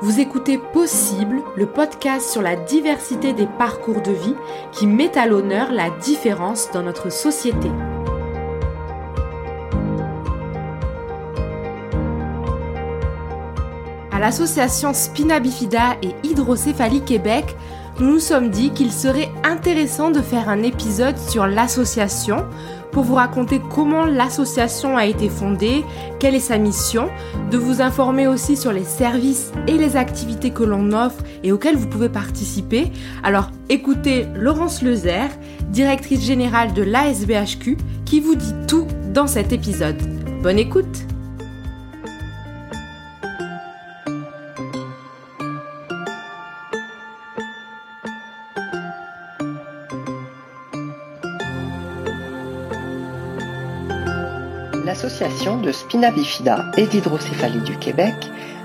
Vous écoutez Possible, le podcast sur la diversité des parcours de vie qui met à l'honneur la différence dans notre société. À l'association Spina Bifida et Hydrocéphalie Québec, nous nous sommes dit qu'il serait intéressant de faire un épisode sur l'association pour vous raconter comment l'association a été fondée, quelle est sa mission, de vous informer aussi sur les services et les activités que l'on offre et auxquelles vous pouvez participer. Alors écoutez Laurence Lezer, directrice générale de l'ASBHQ, qui vous dit tout dans cet épisode. Bonne écoute L'association de Spina Bifida et d'hydrocéphalie du Québec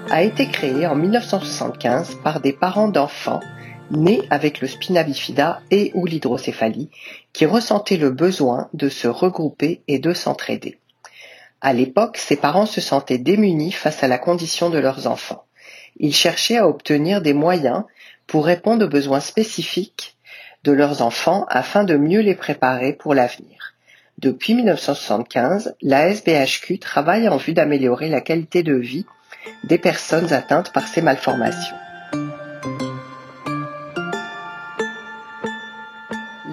a été créée en 1975 par des parents d'enfants nés avec le spina bifida et ou l'hydrocéphalie qui ressentaient le besoin de se regrouper et de s'entraider. À l'époque, ces parents se sentaient démunis face à la condition de leurs enfants. Ils cherchaient à obtenir des moyens pour répondre aux besoins spécifiques de leurs enfants afin de mieux les préparer pour l'avenir. Depuis 1975, la SBHQ travaille en vue d'améliorer la qualité de vie des personnes atteintes par ces malformations.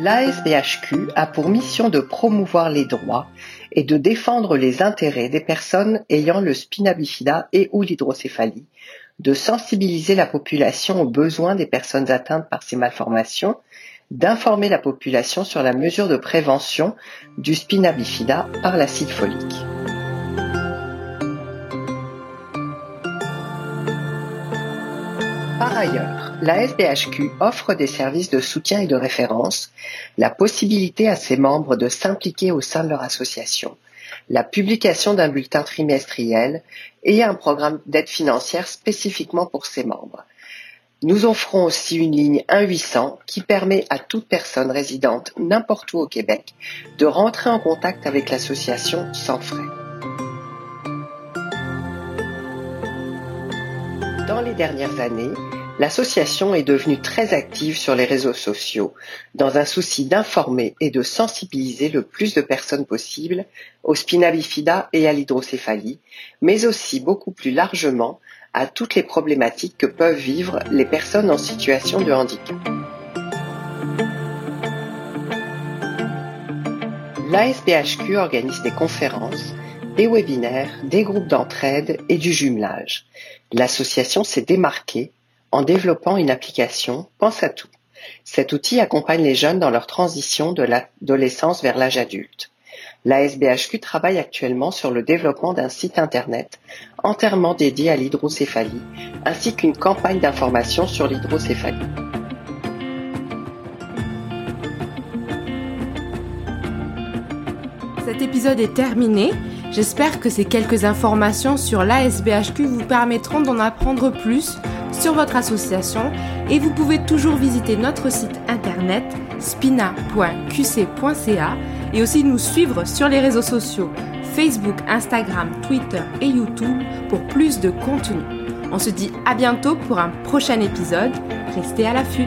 L'ASBHQ a pour mission de promouvoir les droits et de défendre les intérêts des personnes ayant le spina bifida et ou l'hydrocéphalie, de sensibiliser la population aux besoins des personnes atteintes par ces malformations d'informer la population sur la mesure de prévention du spina bifida par l'acide folique. Par ailleurs, la SBHQ offre des services de soutien et de référence, la possibilité à ses membres de s'impliquer au sein de leur association, la publication d'un bulletin trimestriel et un programme d'aide financière spécifiquement pour ses membres. Nous offrons aussi une ligne 1-800 qui permet à toute personne résidente n'importe où au Québec de rentrer en contact avec l'association sans frais. Dans les dernières années, l'association est devenue très active sur les réseaux sociaux dans un souci d'informer et de sensibiliser le plus de personnes possible au spina bifida et à l'hydrocéphalie, mais aussi beaucoup plus largement à toutes les problématiques que peuvent vivre les personnes en situation de handicap. L'ASBHQ organise des conférences, des webinaires, des groupes d'entraide et du jumelage. L'association s'est démarquée en développant une application Pense à tout. Cet outil accompagne les jeunes dans leur transition de l'adolescence vers l'âge adulte. La SBHQ travaille actuellement sur le développement d'un site internet entièrement dédié à l'hydrocéphalie, ainsi qu'une campagne d'information sur l'hydrocéphalie. Cet épisode est terminé. J'espère que ces quelques informations sur l'ASBHQ vous permettront d'en apprendre plus sur votre association et vous pouvez toujours visiter notre site internet spina.qc.ca et aussi nous suivre sur les réseaux sociaux Facebook, Instagram, Twitter et YouTube pour plus de contenu. On se dit à bientôt pour un prochain épisode. Restez à l'affût.